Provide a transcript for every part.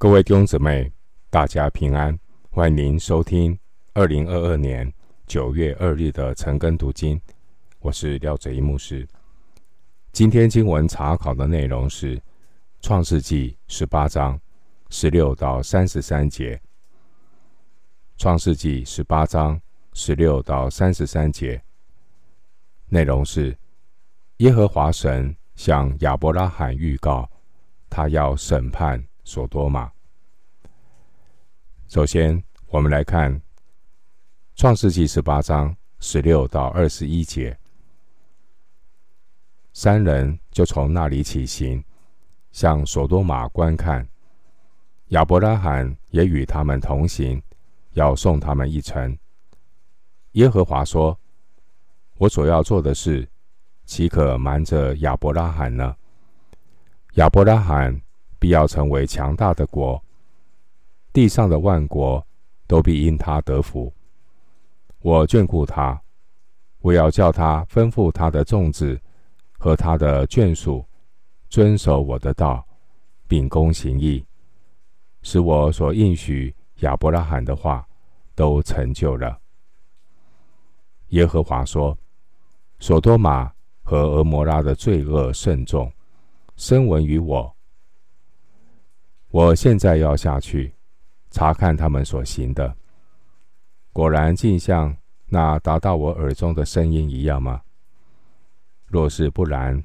各位弟兄姊妹，大家平安！欢迎您收听二零二二年九月二日的晨更读经。我是廖哲一牧师。今天经文查考的内容是《创世纪》十八章十六到三十三节。《创世纪》十八章十六到三十三节内容是：耶和华神向亚伯拉罕预告，他要审判。所多玛。首先，我们来看《创世纪》十八章十六到二十一节。三人就从那里起行，向所多玛观看。亚伯拉罕也与他们同行，要送他们一程。耶和华说：“我所要做的事，岂可瞒着亚伯拉罕呢？”亚伯拉罕。必要成为强大的国，地上的万国都必因他得福。我眷顾他，我要叫他吩咐他的众子和他的眷属遵守我的道，秉公行义，使我所应许亚伯拉罕的话都成就了。耶和华说：所多玛和蛾摩拉的罪恶甚重，声闻于我。我现在要下去查看他们所行的，果然尽像那达到我耳中的声音一样吗？若是不然，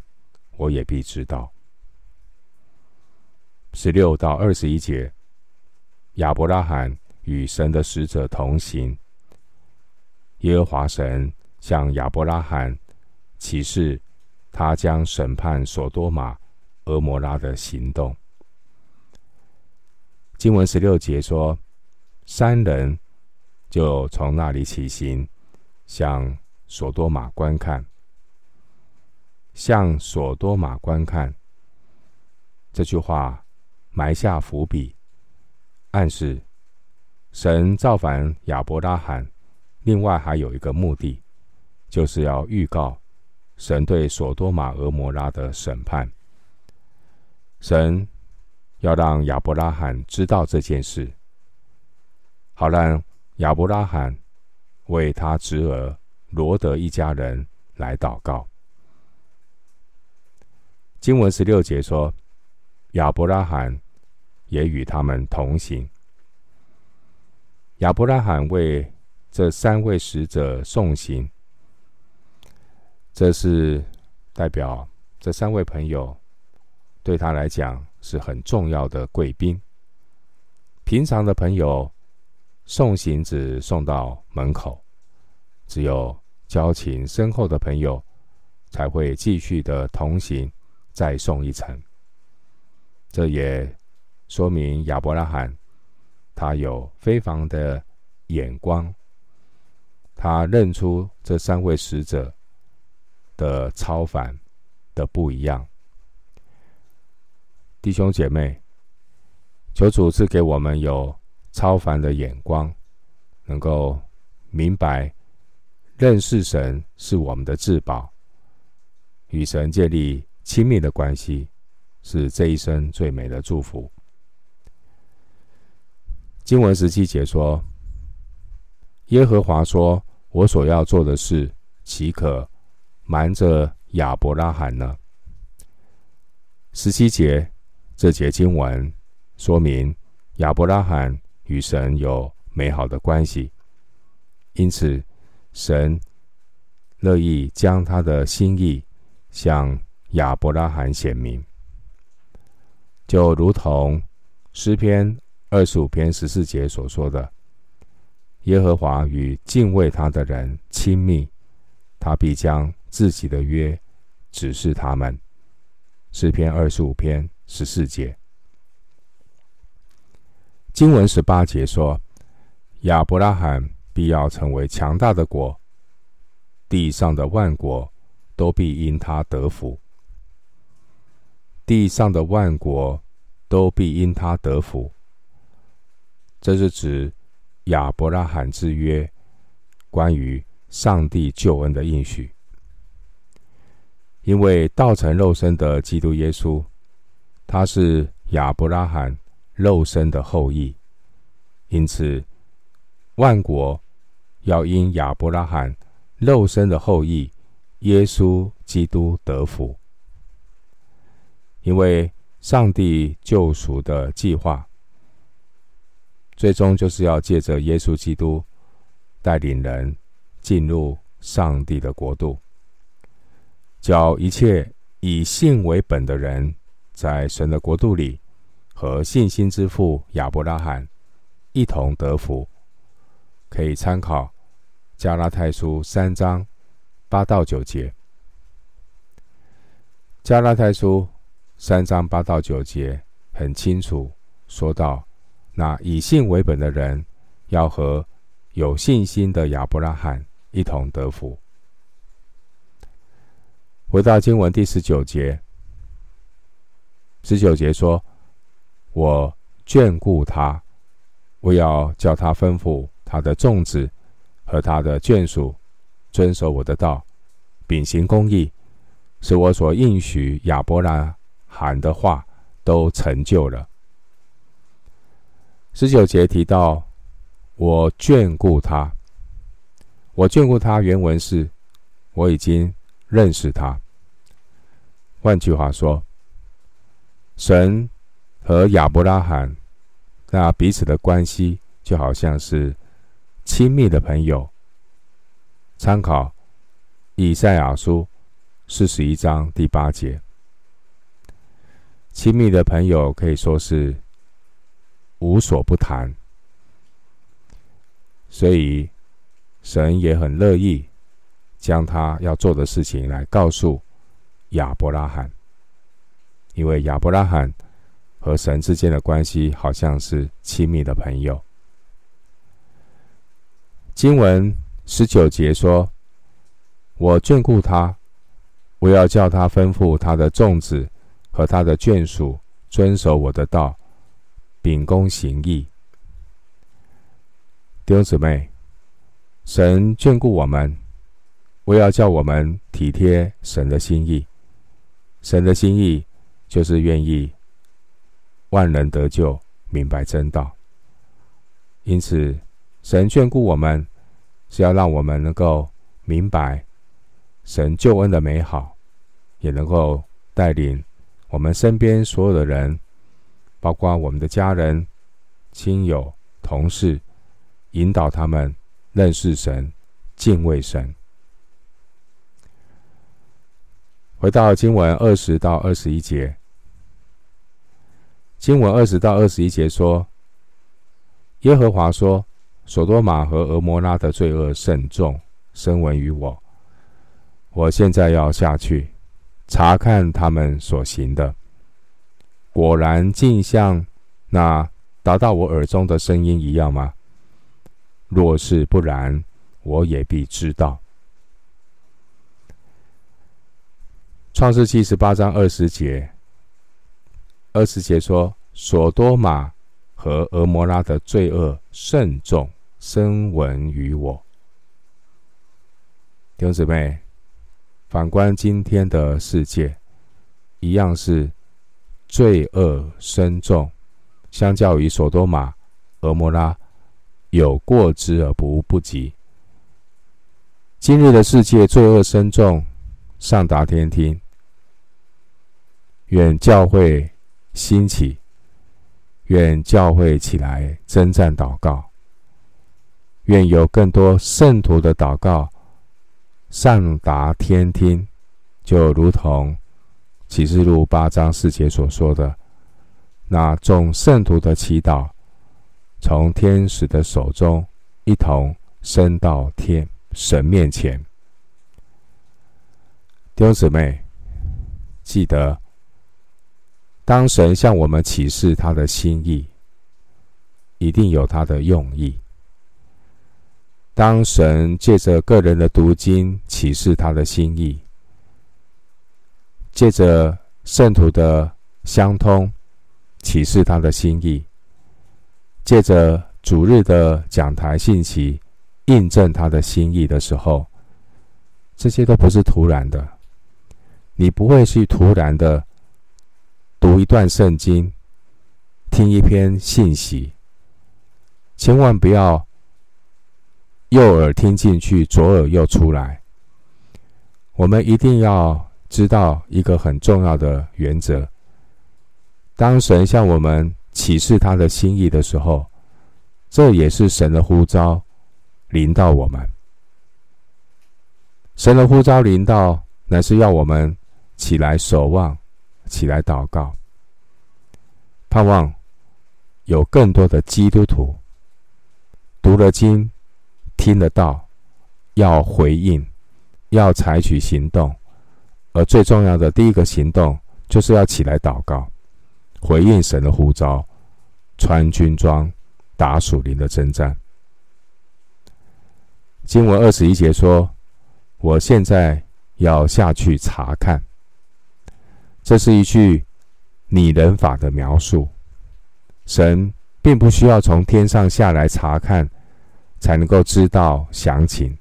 我也必知道。十六到二十一节，亚伯拉罕与神的使者同行，耶和华神向亚伯拉罕启示，他将审判所多玛、俄摩拉的行动。经文十六节说，三人就从那里起行，向所多玛观看。向所多玛观看，这句话埋下伏笔，暗示神造反亚伯拉罕，另外还有一个目的，就是要预告神对所多玛、俄摩拉的审判。神。要让亚伯拉罕知道这件事，好让亚伯拉罕为他侄儿罗德一家人来祷告。经文十六节说，亚伯拉罕也与他们同行。亚伯拉罕为这三位使者送行，这是代表这三位朋友对他来讲。是很重要的贵宾。平常的朋友送行只送到门口，只有交情深厚的朋友才会继续的同行，再送一程。这也说明亚伯拉罕他有非凡的眼光，他认出这三位使者的超凡的不一样。弟兄姐妹，求主赐给我们有超凡的眼光，能够明白认识神是我们的至宝，与神建立亲密的关系是这一生最美的祝福。经文十七节说：“耶和华说，我所要做的事，岂可瞒着亚伯拉罕呢？”十七节。这节经文说明亚伯拉罕与神有美好的关系，因此神乐意将他的心意向亚伯拉罕显明，就如同诗篇二十五篇十四节所说的：“耶和华与敬畏他的人亲密，他必将自己的约指示他们。”诗篇二十五篇。十四节，经文十八节说：“亚伯拉罕必要成为强大的国，地上的万国都必因他得福。地上的万国都必因他得福。”这是指亚伯拉罕之约，关于上帝救恩的应许。因为道成肉身的基督耶稣。他是亚伯拉罕肉身的后裔，因此万国要因亚伯拉罕肉身的后裔耶稣基督得福，因为上帝救赎的计划，最终就是要借着耶稣基督带领人进入上帝的国度，叫一切以信为本的人，在神的国度里，和信心之父亚伯拉罕一同得福，可以参考加拉太书三章八到九节。加拉太书三章八到九节很清楚说到，那以信为本的人要和有信心的亚伯拉罕一同得福。回到经文第十九节。十九节说：“我眷顾他，我要叫他吩咐他的众子和他的眷属遵守我的道，秉行公义，使我所应许亚伯拉罕的话都成就了。”十九节提到“我眷顾他”，我眷顾他原文是“我已经认识他”。换句话说。神和亚伯拉罕那彼此的关系，就好像是亲密的朋友。参考以赛亚书四十一章第八节，亲密的朋友可以说是无所不谈，所以神也很乐意将他要做的事情来告诉亚伯拉罕。因为亚伯拉罕和神之间的关系好像是亲密的朋友。经文十九节说：“我眷顾他，我要叫他吩咐他的众子和他的眷属遵守我的道，秉公行义。”弟兄姊妹，神眷顾我们，我要叫我们体贴神的心意，神的心意。就是愿意万人得救，明白真道。因此，神眷顾我们，是要让我们能够明白神救恩的美好，也能够带领我们身边所有的人，包括我们的家人、亲友、同事，引导他们认识神、敬畏神。回到经文二十到二十一节。经文二十到二十一节说：“耶和华说，所多玛和俄摩拉的罪恶甚重，深闻于我。我现在要下去查看他们所行的，果然竟像那达到我耳中的声音一样吗？若是不然，我也必知道。”创世记十八章二十节。二十节说：“所多玛和俄摩拉的罪恶甚重，深闻于我。”弟兄姊妹，反观今天的世界，一样是罪恶深重，相较于所多玛、俄摩拉，有过之而不不及。今日的世界罪恶深重，上达天听，愿教会。兴起，愿教会起来征战祷告，愿有更多圣徒的祷告上达天听，就如同启示录八章四节所说的，那众圣徒的祈祷从天使的手中一同升到天神面前。弟兄姊妹，记得。当神向我们启示他的心意，一定有他的用意。当神借着个人的读经启示他的心意，借着圣徒的相通启示他的心意，借着主日的讲台信息印证他的心意的时候，这些都不是突然的。你不会去突然的。读一段圣经，听一篇信息，千万不要右耳听进去，左耳又出来。我们一定要知道一个很重要的原则：当神向我们启示他的心意的时候，这也是神的呼召临到我们。神的呼召临到，乃是要我们起来守望，起来祷告，盼望有更多的基督徒读了经、听得到，要回应。要采取行动，而最重要的第一个行动，就是要起来祷告，回应神的呼召，穿军装，打属灵的征战。经文二十一节说：“我现在要下去查看。”这是一句拟人法的描述。神并不需要从天上下来查看，才能够知道详情，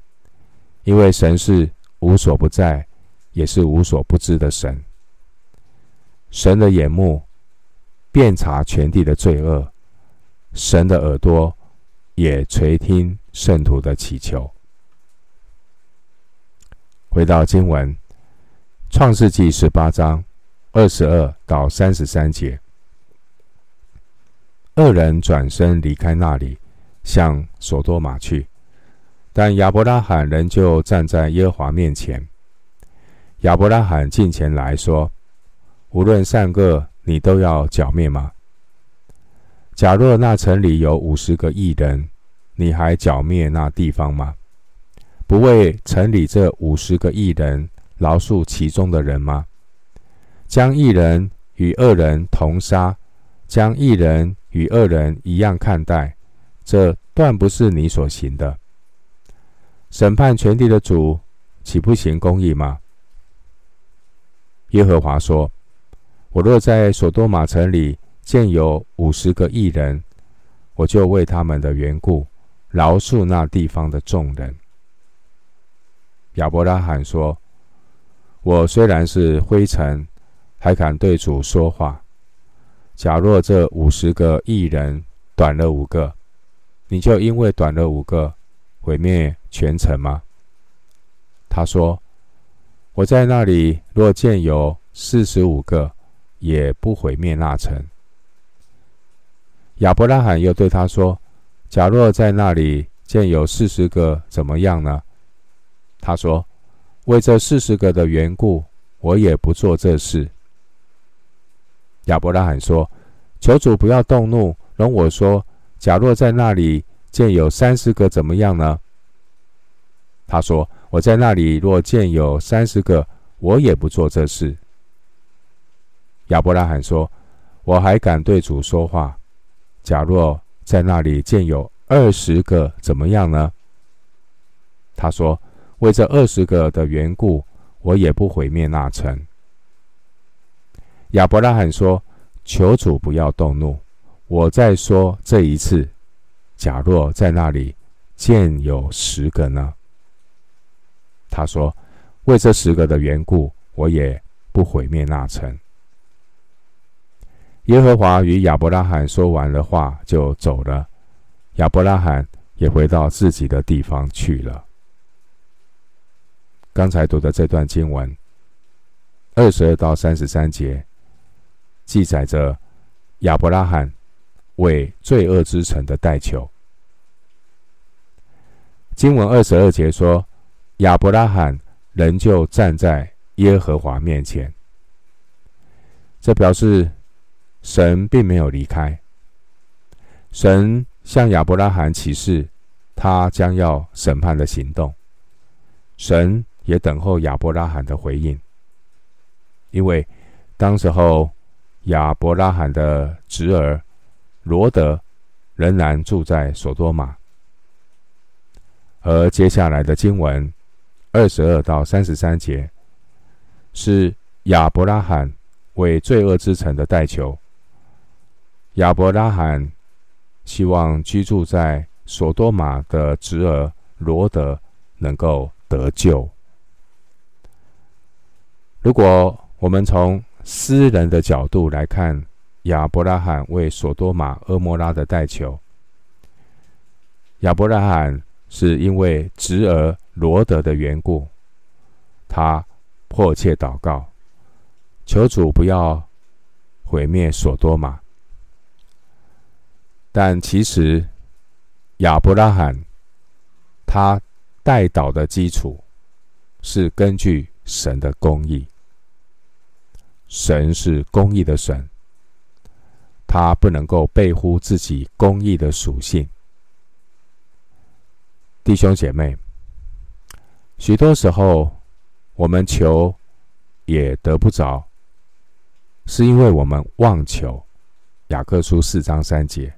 因为神是。无所不在，也是无所不知的神。神的眼目遍察全地的罪恶，神的耳朵也垂听圣徒的祈求。回到经文，《创世纪》十八章二十二到三十三节，二人转身离开那里，向所多玛去。但亚伯拉罕仍旧站在耶和华面前。亚伯拉罕近前来说：“无论善恶，你都要剿灭吗？假若那城里有五十个异人，你还剿灭那地方吗？不为城里这五十个异人饶恕其中的人吗？将一人与二人同杀，将一人与二人一样看待，这断不是你所行的。”审判全地的主，岂不行公义吗？耶和华说：“我若在所多玛城里见有五十个义人，我就为他们的缘故饶恕那地方的众人。”亚伯拉罕说：“我虽然是灰尘，还敢对主说话。假若这五十个义人短了五个，你就因为短了五个。”毁灭全城吗？他说：“我在那里若见有四十五个，也不毁灭那城。”亚伯拉罕又对他说：“假若在那里见有四十个，怎么样呢？”他说：“为这四十个的缘故，我也不做这事。”亚伯拉罕说：“求主不要动怒，容我说，假若在那里。”见有三十个怎么样呢？他说：“我在那里若见有三十个，我也不做这事。”亚伯拉罕说：“我还敢对主说话。假若在那里见有二十个怎么样呢？”他说：“为这二十个的缘故，我也不毁灭那城。”亚伯拉罕说：“求主不要动怒，我再说这一次。”假若在那里见有十个呢？他说：“为这十个的缘故，我也不毁灭那城。”耶和华与亚伯拉罕说完了话，就走了。亚伯拉罕也回到自己的地方去了。刚才读的这段经文，二十二到三十三节，记载着亚伯拉罕为罪恶之城的代求。经文二十二节说：“亚伯拉罕仍旧站在耶和华面前。”这表示神并没有离开。神向亚伯拉罕启示他将要审判的行动。神也等候亚伯拉罕的回应，因为当时候亚伯拉罕的侄儿罗德仍然住在所多玛。而接下来的经文二十二到三十三节，是亚伯拉罕为罪恶之城的代求。亚伯拉罕希望居住在所多玛的侄儿罗德能够得救。如果我们从私人的角度来看亚伯拉罕为所多玛、蛾摩拉的代求。亚伯拉罕是因为侄儿罗德的缘故，他迫切祷告，求主不要毁灭所多玛。但其实亚伯拉罕他代祷的基础是根据神的公义，神是公义的神，他不能够背乎自己公义的属性。弟兄姐妹，许多时候我们求也得不着，是因为我们妄求。雅各书四章三节，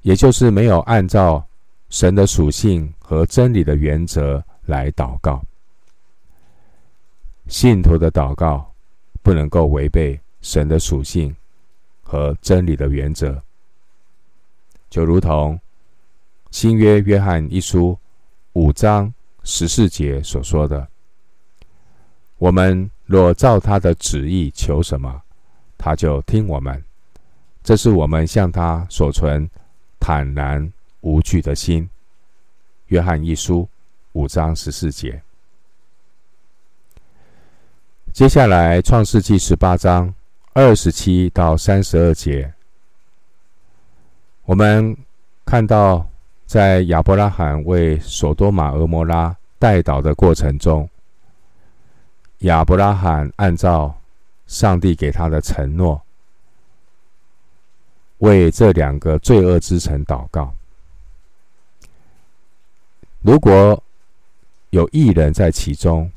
也就是没有按照神的属性和真理的原则来祷告。信徒的祷告不能够违背神的属性和真理的原则，就如同。新约约翰一书五章十四节所说的：“我们若照他的旨意求什么，他就听我们。这是我们向他所存坦然无惧的心。”约翰一书五章十四节。接下来，创世纪十八章二十七到三十二节，我们看到。在亚伯拉罕为所多玛、俄摩拉代祷的过程中，亚伯拉罕按照上帝给他的承诺，为这两个罪恶之城祷告。如果有异人在其中，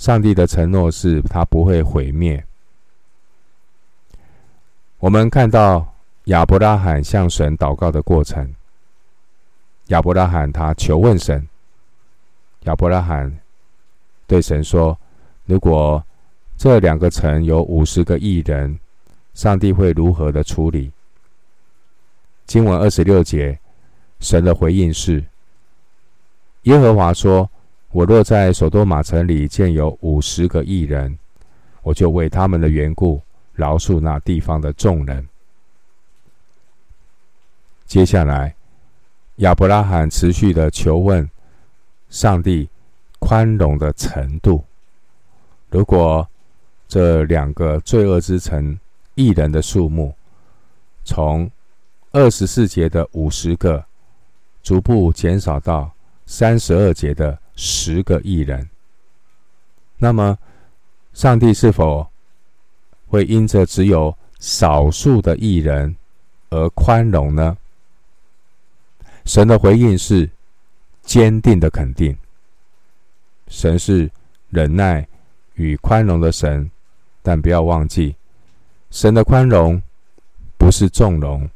上帝的承诺是他不会毁灭。我们看到亚伯拉罕向神祷告的过程。亚伯拉罕他求问神，亚伯拉罕对神说：“如果这两个城有五十个义人，上帝会如何的处理？”经文二十六节，神的回应是：“耶和华说，我若在所多玛城里见有五十个义人，我就为他们的缘故饶恕那地方的众人。”接下来。亚伯拉罕持续的求问上帝宽容的程度。如果这两个罪恶之城义人的数目从二十四节的五十个逐步减少到三十二节的十个艺人，那么上帝是否会因着只有少数的艺人而宽容呢？神的回应是坚定的肯定。神是忍耐与宽容的神，但不要忘记，神的宽容不是纵容，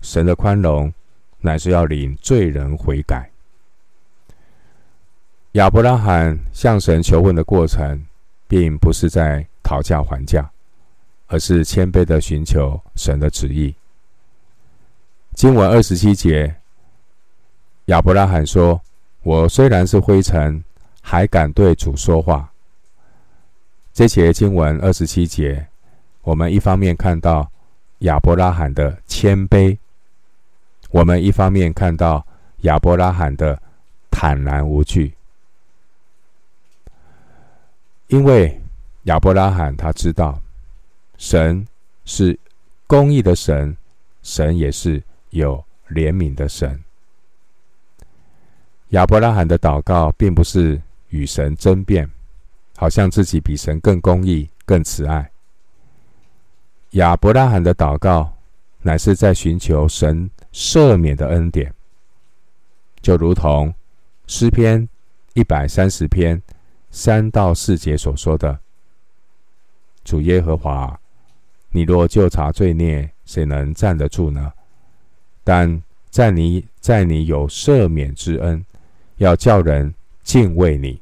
神的宽容乃是要领罪人悔改。亚伯拉罕向神求问的过程，并不是在讨价还价，而是谦卑的寻求神的旨意。经文二十七节。亚伯拉罕说：“我虽然是灰尘，还敢对主说话。”这节经文二十七节，我们一方面看到亚伯拉罕的谦卑，我们一方面看到亚伯拉罕的坦然无惧，因为亚伯拉罕他知道，神是公义的神，神也是有怜悯的神。亚伯拉罕的祷告并不是与神争辩，好像自己比神更公义、更慈爱。亚伯拉罕的祷告乃是在寻求神赦免的恩典，就如同诗篇一百三十篇三到四节所说的：“主耶和华，你若就查罪孽，谁能站得住呢？但在你，在你有赦免之恩。”要叫人敬畏你，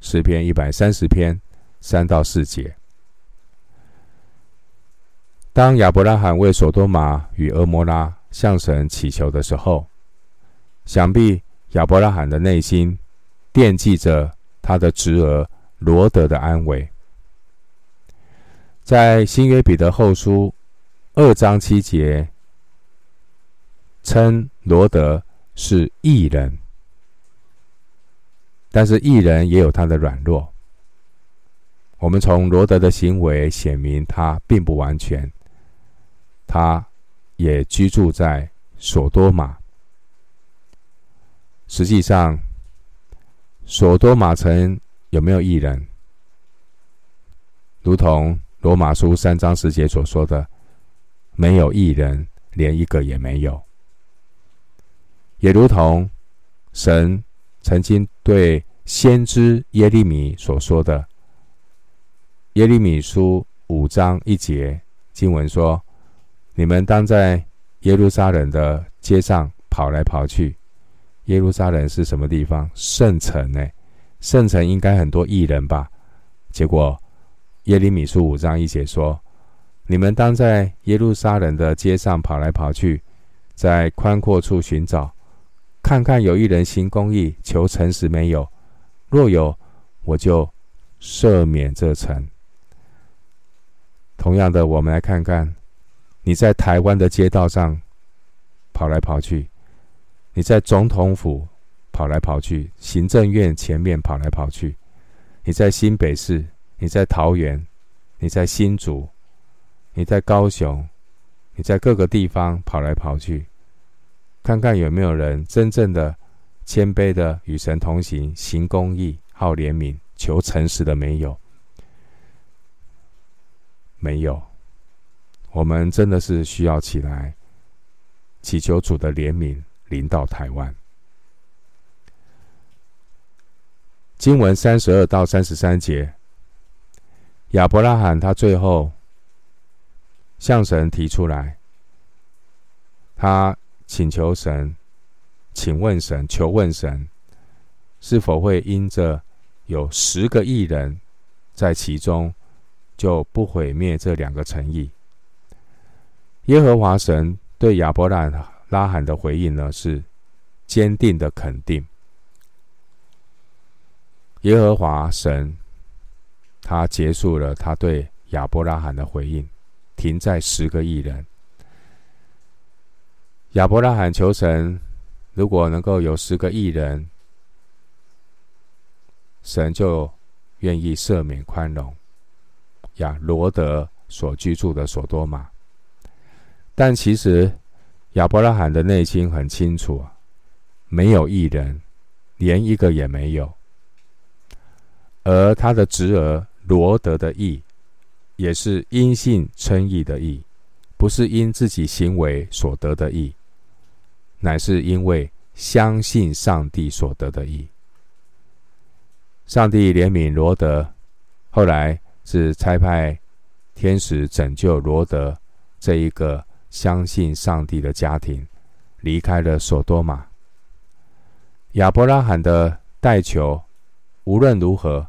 诗篇一百三十篇三到四节。当亚伯拉罕为所多玛与蛾摩拉向神祈求的时候，想必亚伯拉罕的内心惦记着他的侄儿罗德的安危。在新约彼得后书二章七节，称罗德是异人，但是异人也有他的软弱。我们从罗德的行为显明他并不完全，他也居住在所多玛。实际上，所多玛城有没有义人？如同罗马书三章十节所说的，没有义人，连一个也没有。也如同神曾经对先知耶利米所说的，耶利米书五章一节经文说：“你们当在耶路撒冷的街上跑来跑去。”耶路撒冷是什么地方？圣城呢？圣城应该很多异人吧？结果耶利米书五章一节说：“你们当在耶路撒冷的街上跑来跑去，在宽阔处寻找，看看有一人行公义、求诚实没有？若有，我就赦免这城。”同样的，我们来看看你在台湾的街道上跑来跑去。你在总统府跑来跑去，行政院前面跑来跑去；你在新北市，你在桃园，你在新竹，你在高雄，你在各个地方跑来跑去，看看有没有人真正的谦卑的与神同行，行公义、好怜悯、求诚实的没有？没有。我们真的是需要起来祈求主的怜悯。临到台湾，经文三十二到三十三节，亚伯拉罕他最后向神提出来，他请求神，请问神，求问神，是否会因着有十个义人在其中，就不毁灭这两个诚意？耶和华神对亚伯拉罕。拉罕的回应呢，是坚定的肯定。耶和华神，他结束了他对亚伯拉罕的回应，停在十个亿人。亚伯拉罕求神，如果能够有十个亿人，神就愿意赦免宽容亚罗德所居住的所多玛。但其实。亚伯拉罕的内心很清楚啊，没有义人，连一个也没有。而他的侄儿罗德的义，也是因信称义的义，不是因自己行为所得的义，乃是因为相信上帝所得的义。上帝怜悯罗德，后来是差派天使拯救罗德这一个。相信上帝的家庭离开了所多玛。亚伯拉罕的代求，无论如何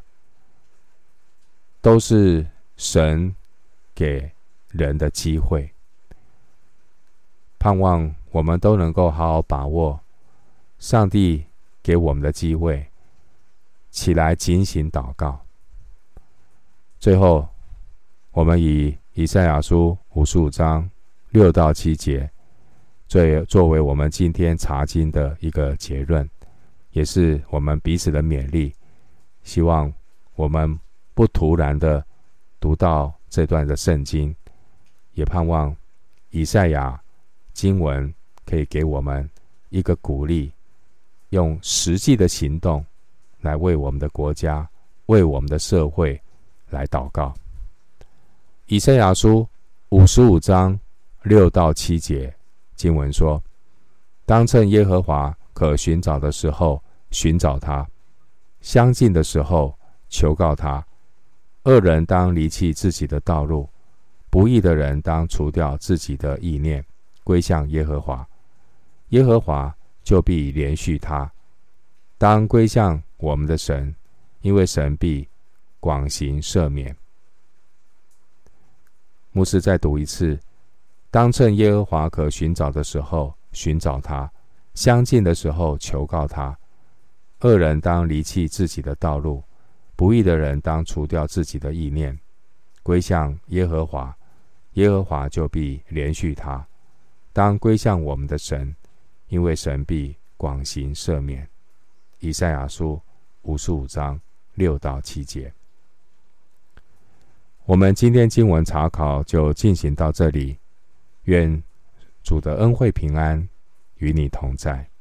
都是神给人的机会。盼望我们都能够好好把握上帝给我们的机会，起来警醒祷告。最后，我们以以赛亚书五十五章。六到七节，作作为我们今天查经的一个结论，也是我们彼此的勉励。希望我们不突然的读到这段的圣经，也盼望以赛亚经文可以给我们一个鼓励，用实际的行动来为我们的国家、为我们的社会来祷告。以赛亚书五十五章。六到七节经文说：“当趁耶和华可寻找的时候寻找他，相近的时候求告他。恶人当离弃自己的道路，不义的人当除掉自己的意念，归向耶和华。耶和华就必怜恤他。当归向我们的神，因为神必广行赦免。”牧师再读一次。当趁耶和华可寻找的时候寻找他，相近的时候求告他。恶人当离弃自己的道路，不义的人当除掉自己的意念，归向耶和华，耶和华就必怜恤他。当归向我们的神，因为神必广行赦免。以赛亚书五十五章六到七节。我们今天经文查考就进行到这里。愿主的恩惠平安与你同在。